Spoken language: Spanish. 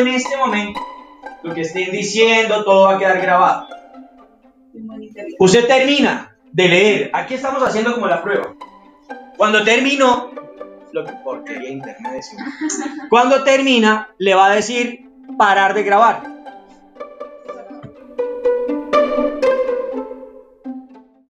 en este momento, lo que estén diciendo, todo va a quedar grabado. Usted termina de leer. Aquí estamos haciendo como la prueba. Cuando terminó, lo que porquería internet. Cuando termina, le va a decir parar de grabar.